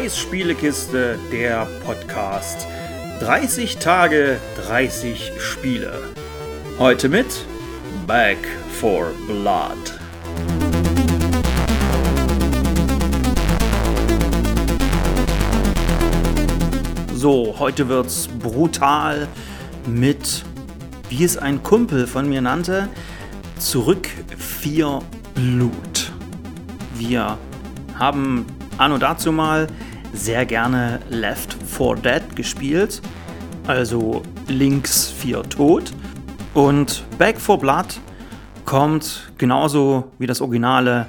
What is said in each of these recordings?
Scheiß Spielekiste, der Podcast. 30 Tage, 30 Spiele. Heute mit Back for Blood. So, heute wird's brutal mit, wie es ein Kumpel von mir nannte, zurück 4 Blut. Wir haben anno dazu mal sehr gerne Left 4 Dead gespielt, also links 4 tot. Und Back 4 Blood kommt genauso wie das originale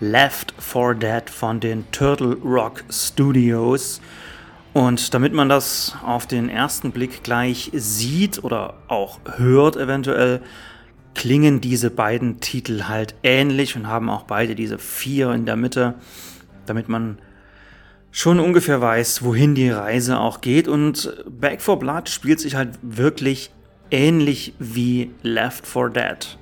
Left 4 Dead von den Turtle Rock Studios. Und damit man das auf den ersten Blick gleich sieht oder auch hört eventuell, klingen diese beiden Titel halt ähnlich und haben auch beide diese vier in der Mitte, damit man schon ungefähr weiß, wohin die Reise auch geht. Und Back 4 Blood spielt sich halt wirklich ähnlich wie Left 4 Dead.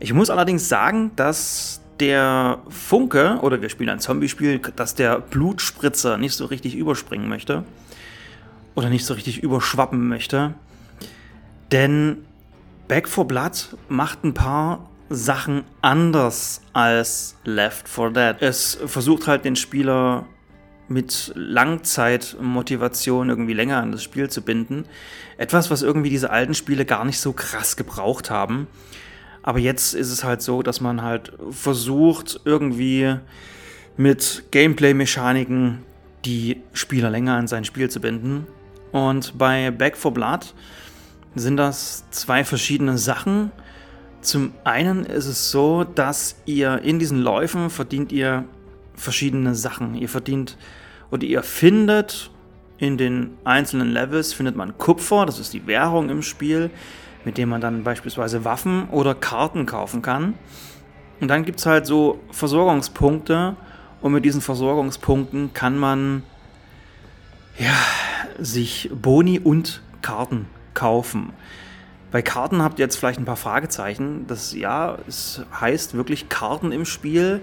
Ich muss allerdings sagen, dass der Funke, oder wir spielen ein Zombie-Spiel, dass der Blutspritzer nicht so richtig überspringen möchte. Oder nicht so richtig überschwappen möchte. Denn Back 4 Blood macht ein paar Sachen anders als Left 4 Dead. Es versucht halt den Spieler mit Langzeitmotivation irgendwie länger an das Spiel zu binden. Etwas, was irgendwie diese alten Spiele gar nicht so krass gebraucht haben. Aber jetzt ist es halt so, dass man halt versucht, irgendwie mit Gameplay-Mechaniken die Spieler länger an sein Spiel zu binden. Und bei Back 4 Blood sind das zwei verschiedene Sachen. Zum einen ist es so, dass ihr in diesen Läufen verdient ihr verschiedene Sachen. Ihr verdient oder ihr findet in den einzelnen Levels findet man Kupfer, das ist die Währung im Spiel mit dem man dann beispielsweise Waffen oder Karten kaufen kann. Und dann gibt es halt so Versorgungspunkte und mit diesen Versorgungspunkten kann man ja, sich Boni und Karten kaufen. Bei Karten habt ihr jetzt vielleicht ein paar Fragezeichen. Das ja, es heißt wirklich Karten im Spiel.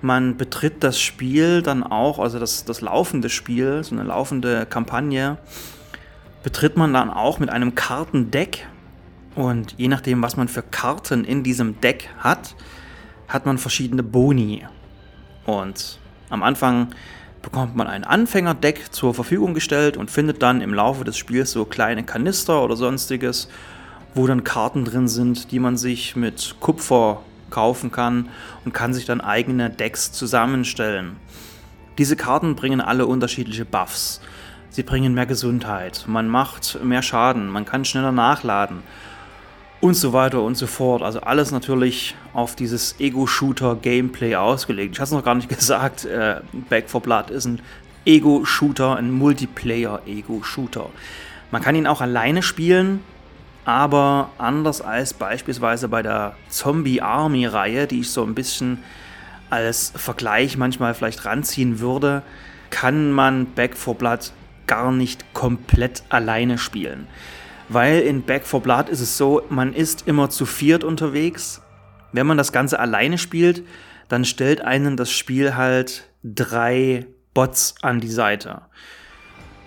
Man betritt das Spiel dann auch, also das, das laufende Spiel, so eine laufende Kampagne, betritt man dann auch mit einem Kartendeck. Und je nachdem, was man für Karten in diesem Deck hat, hat man verschiedene Boni. Und am Anfang bekommt man ein Anfängerdeck zur Verfügung gestellt und findet dann im Laufe des Spiels so kleine Kanister oder sonstiges, wo dann Karten drin sind, die man sich mit Kupfer kaufen kann und kann sich dann eigene Decks zusammenstellen. Diese Karten bringen alle unterschiedliche Buffs. Sie bringen mehr Gesundheit, man macht mehr Schaden, man kann schneller nachladen und so weiter und so fort. Also alles natürlich auf dieses Ego-Shooter-Gameplay ausgelegt. Ich hatte es noch gar nicht gesagt, äh, Back 4 Blood ist ein Ego-Shooter, ein Multiplayer-Ego-Shooter. Man kann ihn auch alleine spielen, aber anders als beispielsweise bei der Zombie Army-Reihe, die ich so ein bisschen als Vergleich manchmal vielleicht ranziehen würde, kann man Back 4 Blood gar nicht komplett alleine spielen weil in Back 4 Blood ist es so, man ist immer zu viert unterwegs. Wenn man das Ganze alleine spielt, dann stellt einen das Spiel halt drei Bots an die Seite.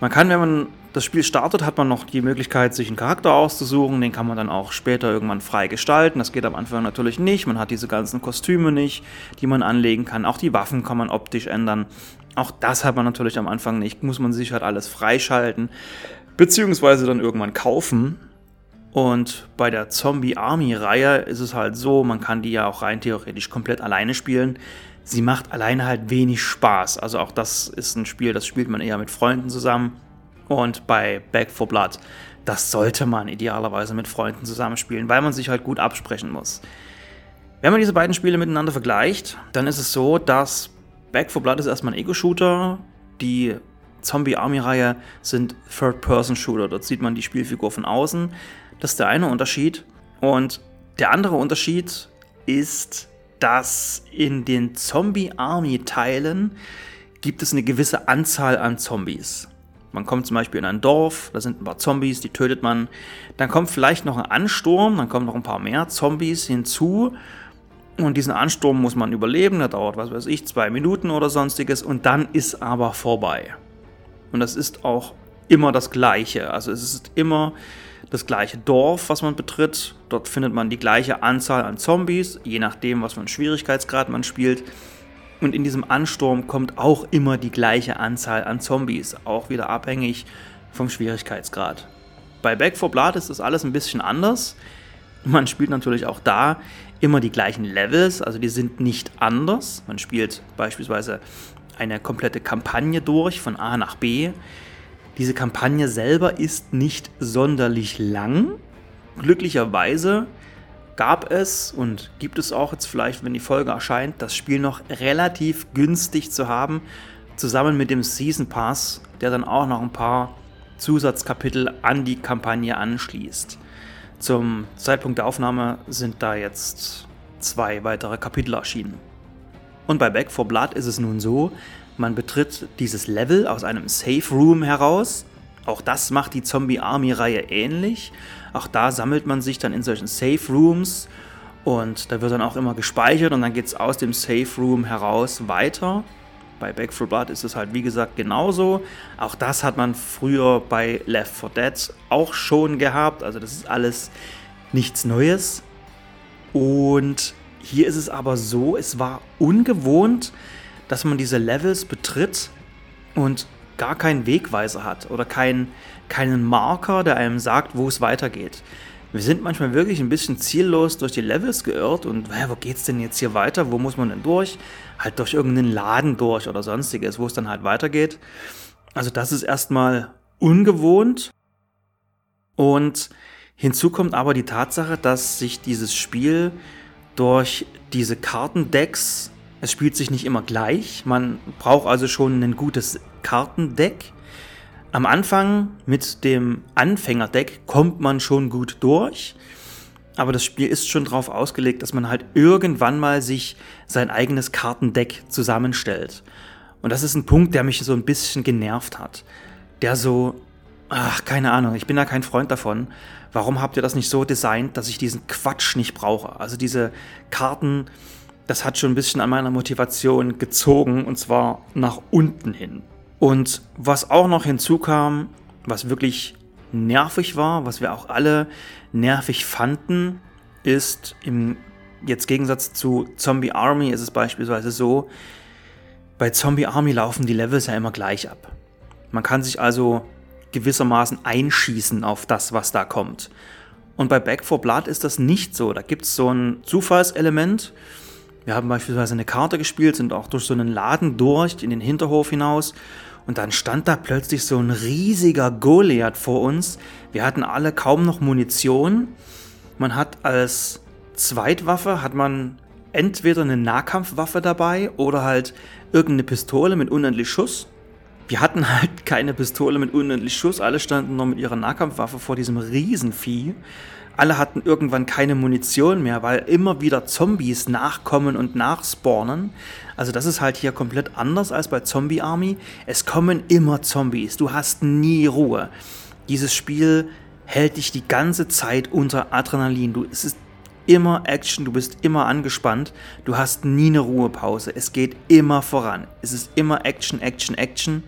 Man kann, wenn man das Spiel startet, hat man noch die Möglichkeit, sich einen Charakter auszusuchen. Den kann man dann auch später irgendwann frei gestalten. Das geht am Anfang natürlich nicht. Man hat diese ganzen Kostüme nicht, die man anlegen kann. Auch die Waffen kann man optisch ändern. Auch das hat man natürlich am Anfang nicht. Muss man sich halt alles freischalten beziehungsweise dann irgendwann kaufen. Und bei der Zombie Army Reihe ist es halt so, man kann die ja auch rein theoretisch komplett alleine spielen. Sie macht alleine halt wenig Spaß. Also auch das ist ein Spiel, das spielt man eher mit Freunden zusammen. Und bei Back 4 Blood, das sollte man idealerweise mit Freunden zusammenspielen, weil man sich halt gut absprechen muss. Wenn man diese beiden Spiele miteinander vergleicht, dann ist es so, dass Back 4 Blood ist erstmal ein Ego-Shooter. Die Zombie-Army-Reihe sind Third-Person-Shooter. Dort sieht man die Spielfigur von außen. Das ist der eine Unterschied. Und der andere Unterschied ist, dass in den Zombie-Army-Teilen gibt es eine gewisse Anzahl an Zombies. Man kommt zum Beispiel in ein Dorf, da sind ein paar Zombies, die tötet man. Dann kommt vielleicht noch ein Ansturm, dann kommen noch ein paar mehr Zombies hinzu. Und diesen Ansturm muss man überleben, der dauert, was weiß ich, zwei Minuten oder sonstiges und dann ist aber vorbei. Und das ist auch immer das Gleiche. Also es ist immer das gleiche Dorf, was man betritt. Dort findet man die gleiche Anzahl an Zombies, je nachdem, was für einen Schwierigkeitsgrad man spielt. Und in diesem Ansturm kommt auch immer die gleiche Anzahl an Zombies, auch wieder abhängig vom Schwierigkeitsgrad. Bei Back 4 Blood ist das alles ein bisschen anders. Man spielt natürlich auch da immer die gleichen Levels, also die sind nicht anders. Man spielt beispielsweise eine komplette Kampagne durch von A nach B. Diese Kampagne selber ist nicht sonderlich lang. Glücklicherweise gab es und gibt es auch jetzt vielleicht, wenn die Folge erscheint, das Spiel noch relativ günstig zu haben, zusammen mit dem Season Pass, der dann auch noch ein paar Zusatzkapitel an die Kampagne anschließt. Zum Zeitpunkt der Aufnahme sind da jetzt zwei weitere Kapitel erschienen. Und bei Back 4 Blood ist es nun so, man betritt dieses Level aus einem Safe Room heraus. Auch das macht die Zombie Army Reihe ähnlich. Auch da sammelt man sich dann in solchen Safe Rooms und da wird dann auch immer gespeichert und dann geht es aus dem Safe Room heraus weiter. Bei Back 4 Blood ist es halt wie gesagt genauso. Auch das hat man früher bei Left 4 Dead auch schon gehabt. Also das ist alles nichts Neues. Und hier ist es aber so, es war ungewohnt, dass man diese Levels betritt und gar keinen Wegweiser hat oder keinen, keinen Marker, der einem sagt, wo es weitergeht. Wir sind manchmal wirklich ein bisschen ziellos durch die Levels geirrt und hä, wo geht's denn jetzt hier weiter? Wo muss man denn durch? Halt durch irgendeinen Laden durch oder sonstiges, wo es dann halt weitergeht. Also das ist erstmal ungewohnt und hinzu kommt aber die Tatsache, dass sich dieses Spiel durch diese Kartendecks es spielt sich nicht immer gleich. Man braucht also schon ein gutes Kartendeck. Am Anfang mit dem Anfängerdeck kommt man schon gut durch. Aber das Spiel ist schon darauf ausgelegt, dass man halt irgendwann mal sich sein eigenes Kartendeck zusammenstellt. Und das ist ein Punkt, der mich so ein bisschen genervt hat. Der so, ach, keine Ahnung, ich bin da kein Freund davon. Warum habt ihr das nicht so designt, dass ich diesen Quatsch nicht brauche? Also diese Karten, das hat schon ein bisschen an meiner Motivation gezogen und zwar nach unten hin. Und was auch noch hinzukam, was wirklich nervig war, was wir auch alle nervig fanden, ist im jetzt Gegensatz zu Zombie Army ist es beispielsweise so, bei Zombie Army laufen die Levels ja immer gleich ab. Man kann sich also gewissermaßen einschießen auf das, was da kommt. Und bei Back 4 Blood ist das nicht so. Da gibt es so ein Zufallselement, wir haben beispielsweise eine Karte gespielt, sind auch durch so einen Laden durch in den Hinterhof hinaus und dann stand da plötzlich so ein riesiger Goliath vor uns. Wir hatten alle kaum noch Munition. Man hat als Zweitwaffe hat man entweder eine Nahkampfwaffe dabei oder halt irgendeine Pistole mit unendlich Schuss. Wir hatten halt keine Pistole mit unendlich Schuss, alle standen nur mit ihrer Nahkampfwaffe vor diesem Riesenvieh. Alle hatten irgendwann keine Munition mehr, weil immer wieder Zombies nachkommen und nachspawnen. Also das ist halt hier komplett anders als bei Zombie Army. Es kommen immer Zombies. Du hast nie Ruhe. Dieses Spiel hält dich die ganze Zeit unter Adrenalin. Du, es ist immer Action, du bist immer angespannt. Du hast nie eine Ruhepause. Es geht immer voran. Es ist immer Action, Action, Action.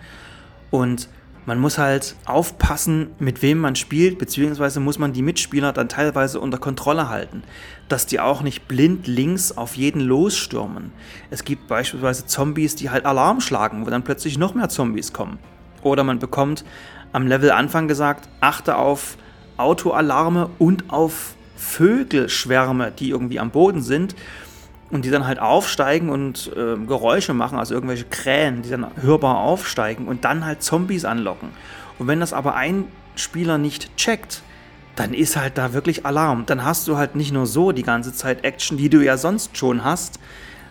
Und man muss halt aufpassen, mit wem man spielt, beziehungsweise muss man die Mitspieler dann teilweise unter Kontrolle halten, dass die auch nicht blind links auf jeden losstürmen. Es gibt beispielsweise Zombies, die halt Alarm schlagen, wo dann plötzlich noch mehr Zombies kommen. Oder man bekommt am Level Anfang gesagt, achte auf Autoalarme und auf Vögelschwärme, die irgendwie am Boden sind und die dann halt aufsteigen und äh, Geräusche machen, also irgendwelche Krähen, die dann hörbar aufsteigen und dann halt Zombies anlocken. Und wenn das aber ein Spieler nicht checkt, dann ist halt da wirklich Alarm. Dann hast du halt nicht nur so die ganze Zeit Action, die du ja sonst schon hast,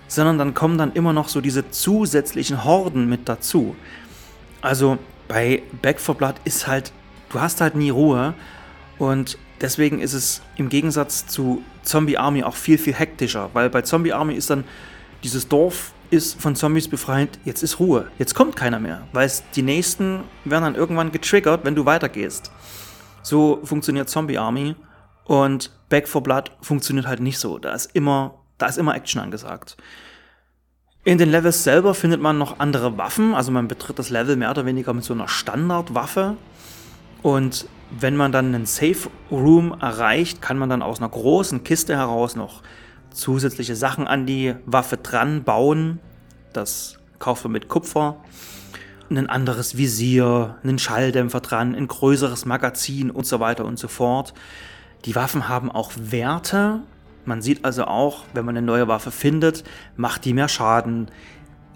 sondern dann kommen dann immer noch so diese zusätzlichen Horden mit dazu. Also bei Back 4 Blood ist halt, du hast halt nie Ruhe und deswegen ist es im Gegensatz zu Zombie Army auch viel, viel hektischer, weil bei Zombie Army ist dann dieses Dorf ist von Zombies befreit, jetzt ist Ruhe, jetzt kommt keiner mehr, weil die nächsten werden dann irgendwann getriggert, wenn du weitergehst. So funktioniert Zombie Army und Back for Blood funktioniert halt nicht so. Da ist immer, Da ist immer Action angesagt. In den Levels selber findet man noch andere Waffen, also man betritt das Level mehr oder weniger mit so einer Standardwaffe. Und wenn man dann einen Safe Room erreicht, kann man dann aus einer großen Kiste heraus noch zusätzliche Sachen an die Waffe dran bauen. Das kauft man mit Kupfer. Ein anderes Visier, einen Schalldämpfer dran, ein größeres Magazin und so weiter und so fort. Die Waffen haben auch Werte, man sieht also auch, wenn man eine neue Waffe findet, macht die mehr Schaden,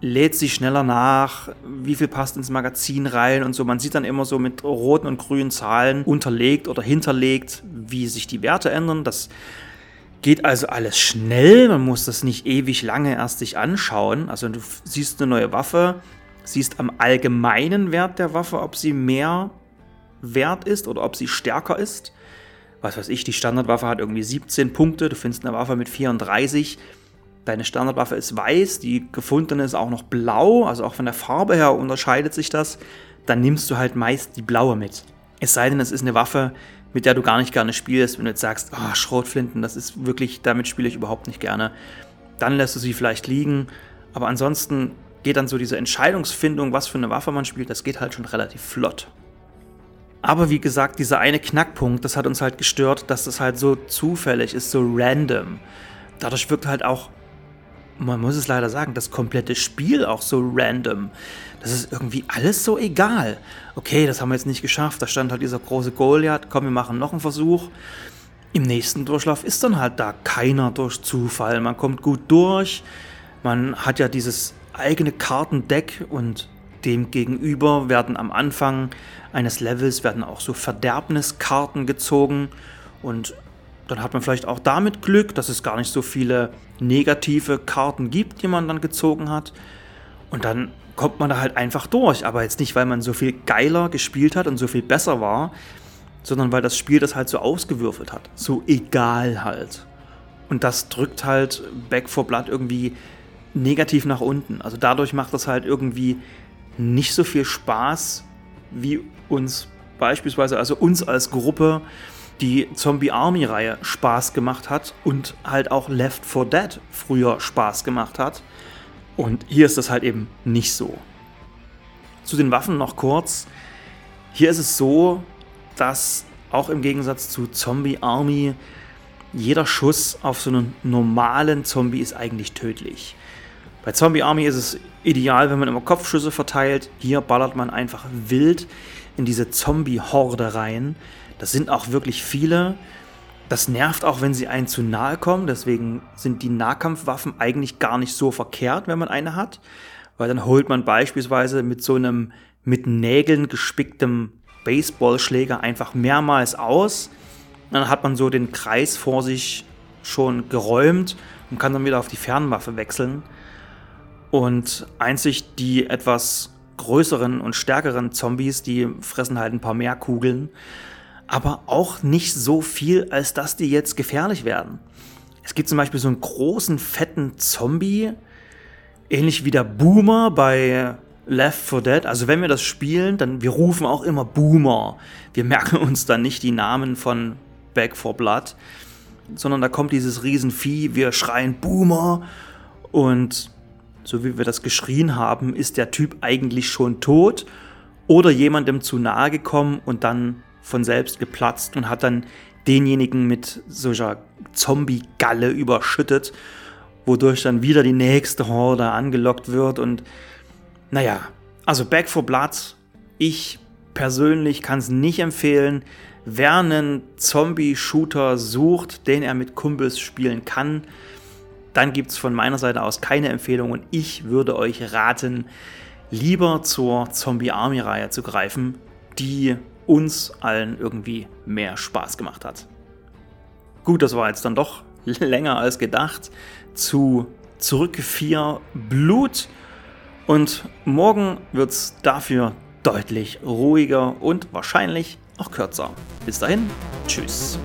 lädt sie schneller nach, wie viel passt ins Magazin rein und so. Man sieht dann immer so mit roten und grünen Zahlen unterlegt oder hinterlegt, wie sich die Werte ändern. Das geht also alles schnell. Man muss das nicht ewig lange erst sich anschauen. Also du siehst eine neue Waffe, siehst am allgemeinen Wert der Waffe, ob sie mehr wert ist oder ob sie stärker ist was weiß ich, die Standardwaffe hat irgendwie 17 Punkte, du findest eine Waffe mit 34. Deine Standardwaffe ist weiß, die gefundene ist auch noch blau, also auch von der Farbe her unterscheidet sich das. Dann nimmst du halt meist die blaue mit. Es sei denn, es ist eine Waffe, mit der du gar nicht gerne spielst, wenn du jetzt sagst, oh, Schrotflinten, das ist wirklich, damit spiele ich überhaupt nicht gerne. Dann lässt du sie vielleicht liegen. Aber ansonsten geht dann so diese Entscheidungsfindung, was für eine Waffe man spielt, das geht halt schon relativ flott. Aber wie gesagt, dieser eine Knackpunkt, das hat uns halt gestört, dass das halt so zufällig ist, so random. Dadurch wirkt halt auch, man muss es leider sagen, das komplette Spiel auch so random. Das ist irgendwie alles so egal. Okay, das haben wir jetzt nicht geschafft. Da stand halt dieser große Goliath. Komm, wir machen noch einen Versuch. Im nächsten Durchlauf ist dann halt da keiner durch Zufall. Man kommt gut durch. Man hat ja dieses eigene Kartendeck und dem gegenüber werden am Anfang eines Levels werden auch so Verderbniskarten gezogen und dann hat man vielleicht auch damit Glück, dass es gar nicht so viele negative Karten gibt, die man dann gezogen hat. Und dann kommt man da halt einfach durch. Aber jetzt nicht, weil man so viel geiler gespielt hat und so viel besser war, sondern weil das Spiel das halt so ausgewürfelt hat. So egal halt. Und das drückt halt Back for Blood irgendwie negativ nach unten. Also dadurch macht das halt irgendwie nicht so viel Spaß, wie uns beispielsweise, also uns als Gruppe, die Zombie Army Reihe Spaß gemacht hat und halt auch Left 4 Dead früher Spaß gemacht hat. Und hier ist das halt eben nicht so. Zu den Waffen noch kurz. Hier ist es so, dass auch im Gegensatz zu Zombie Army jeder Schuss auf so einen normalen Zombie ist eigentlich tödlich. Bei Zombie Army ist es ideal, wenn man immer Kopfschüsse verteilt. Hier ballert man einfach wild in diese Zombie-Horde rein. Das sind auch wirklich viele. Das nervt auch, wenn sie einen zu nahe kommen. Deswegen sind die Nahkampfwaffen eigentlich gar nicht so verkehrt, wenn man eine hat. Weil dann holt man beispielsweise mit so einem mit Nägeln gespicktem Baseballschläger einfach mehrmals aus. Dann hat man so den Kreis vor sich schon geräumt und kann dann wieder auf die Fernwaffe wechseln. Und einzig die etwas größeren und stärkeren Zombies, die fressen halt ein paar mehr Kugeln. Aber auch nicht so viel, als dass die jetzt gefährlich werden. Es gibt zum Beispiel so einen großen, fetten Zombie, ähnlich wie der Boomer bei Left 4 Dead. Also wenn wir das spielen, dann wir rufen auch immer Boomer. Wir merken uns dann nicht die Namen von Back 4 Blood, sondern da kommt dieses Riesenvieh, wir schreien Boomer und so wie wir das geschrien haben, ist der Typ eigentlich schon tot oder jemandem zu nahe gekommen und dann von selbst geplatzt und hat dann denjenigen mit solcher Zombie-Galle überschüttet, wodurch dann wieder die nächste Horde angelockt wird und naja, also Back for Blood, ich persönlich kann es nicht empfehlen. Wer einen Zombie-Shooter sucht, den er mit Kumpels spielen kann, dann gibt es von meiner Seite aus keine Empfehlung und ich würde euch raten, lieber zur Zombie Army Reihe zu greifen, die uns allen irgendwie mehr Spaß gemacht hat. Gut, das war jetzt dann doch länger als gedacht zu Zurück 4 Blut und morgen wird es dafür deutlich ruhiger und wahrscheinlich auch kürzer. Bis dahin, tschüss.